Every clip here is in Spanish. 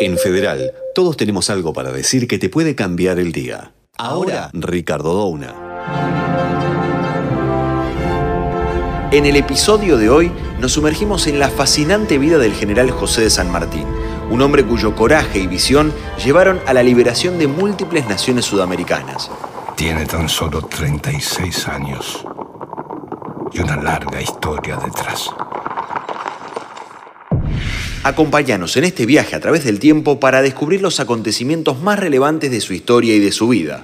En Federal, todos tenemos algo para decir que te puede cambiar el día. Ahora, Ricardo Douna. En el episodio de hoy nos sumergimos en la fascinante vida del general José de San Martín, un hombre cuyo coraje y visión llevaron a la liberación de múltiples naciones sudamericanas. Tiene tan solo 36 años y una larga historia detrás. Acompáñanos en este viaje a través del tiempo para descubrir los acontecimientos más relevantes de su historia y de su vida.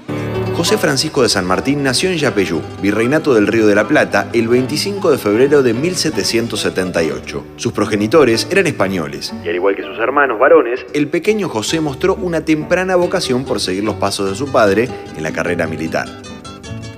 José Francisco de San Martín nació en Yapeyú, virreinato del Río de la Plata, el 25 de febrero de 1778. Sus progenitores eran españoles, y al igual que sus hermanos varones, el pequeño José mostró una temprana vocación por seguir los pasos de su padre en la carrera militar.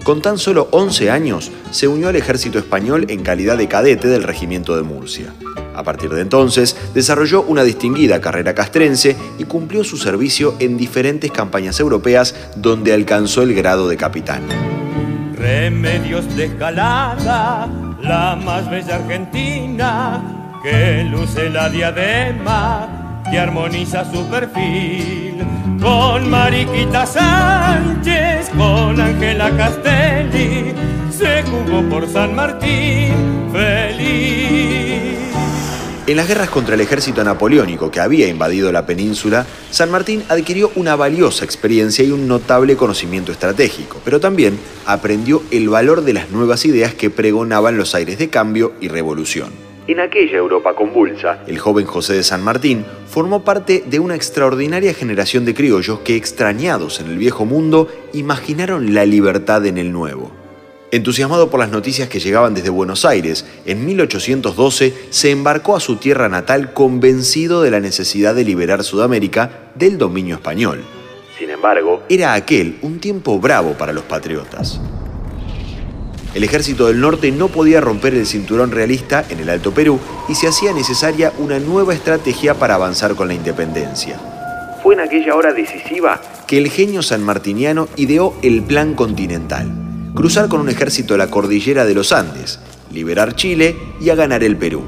Con tan solo 11 años, se unió al ejército español en calidad de cadete del regimiento de Murcia. A partir de entonces, desarrolló una distinguida carrera castrense y cumplió su servicio en diferentes campañas europeas donde alcanzó el grado de capitán. Remedios de escalada, la más bella Argentina, que luce la diadema, que armoniza su perfil. Con Mariquita Sánchez, con Ángela Castelli, se jugó por San Martín, feliz. En las guerras contra el ejército napoleónico que había invadido la península, San Martín adquirió una valiosa experiencia y un notable conocimiento estratégico, pero también aprendió el valor de las nuevas ideas que pregonaban los aires de cambio y revolución. En aquella Europa convulsa, el joven José de San Martín formó parte de una extraordinaria generación de criollos que, extrañados en el viejo mundo, imaginaron la libertad en el nuevo. Entusiasmado por las noticias que llegaban desde Buenos Aires, en 1812 se embarcó a su tierra natal convencido de la necesidad de liberar Sudamérica del dominio español. Sin embargo, era aquel un tiempo bravo para los patriotas. El ejército del norte no podía romper el cinturón realista en el Alto Perú y se hacía necesaria una nueva estrategia para avanzar con la independencia. Fue en aquella hora decisiva que el genio sanmartiniano ideó el Plan Continental cruzar con un ejército la cordillera de los Andes, liberar Chile y a ganar el Perú.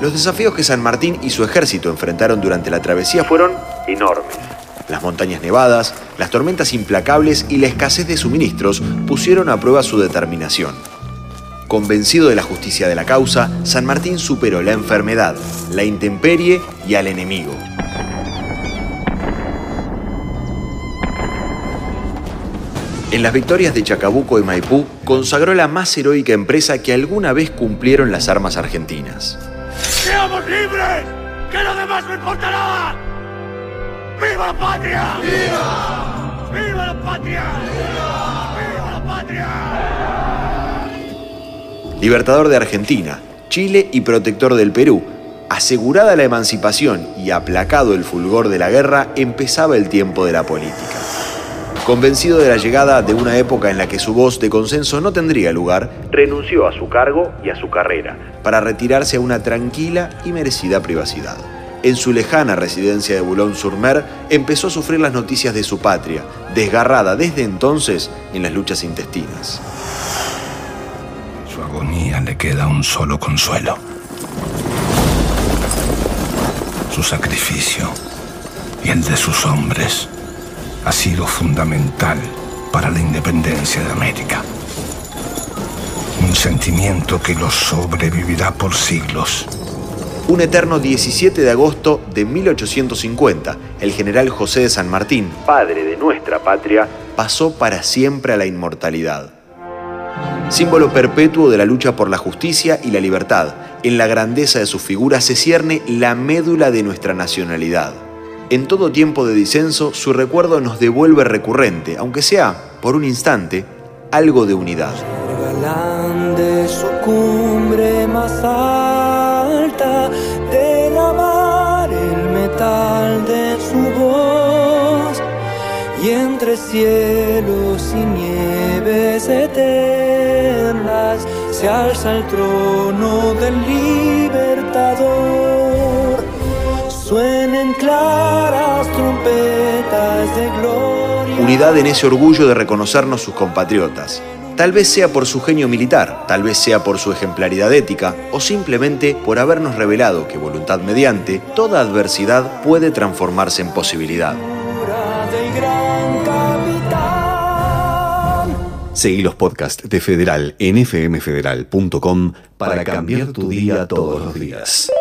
Los desafíos que San Martín y su ejército enfrentaron durante la travesía fueron enormes. Las montañas nevadas, las tormentas implacables y la escasez de suministros pusieron a prueba su determinación. Convencido de la justicia de la causa, San Martín superó la enfermedad, la intemperie y al enemigo. En las victorias de Chacabuco y Maipú consagró la más heroica empresa que alguna vez cumplieron las armas argentinas. ¡Seamos libres! ¡Que lo demás no importará! ¡Viva la patria! ¡Viva! ¡Viva la patria! ¡Viva! ¡Viva la patria! Libertador de Argentina, Chile y protector del Perú, asegurada la emancipación y aplacado el fulgor de la guerra, empezaba el tiempo de la política. Convencido de la llegada de una época en la que su voz de consenso no tendría lugar, renunció a su cargo y a su carrera para retirarse a una tranquila y merecida privacidad. En su lejana residencia de Boulogne-sur-Mer empezó a sufrir las noticias de su patria, desgarrada desde entonces en las luchas intestinas. Su agonía le queda un solo consuelo. Su sacrificio y el de sus hombres ha sido fundamental para la independencia de América. Un sentimiento que los sobrevivirá por siglos. Un eterno 17 de agosto de 1850, el general José de San Martín, padre de nuestra patria, pasó para siempre a la inmortalidad. Símbolo perpetuo de la lucha por la justicia y la libertad, en la grandeza de su figura se cierne la médula de nuestra nacionalidad. En todo tiempo de disenso, su recuerdo nos devuelve recurrente, aunque sea por un instante, algo de unidad. cielos y nieves eternas se alza el trono del libertador. Suenen claras trompetas de gloria. Unidad en ese orgullo de reconocernos sus compatriotas. Tal vez sea por su genio militar, tal vez sea por su ejemplaridad ética o simplemente por habernos revelado que voluntad mediante, toda adversidad puede transformarse en posibilidad. Seguí los podcasts de Federal en fmfederal.com para cambiar tu día todos los días.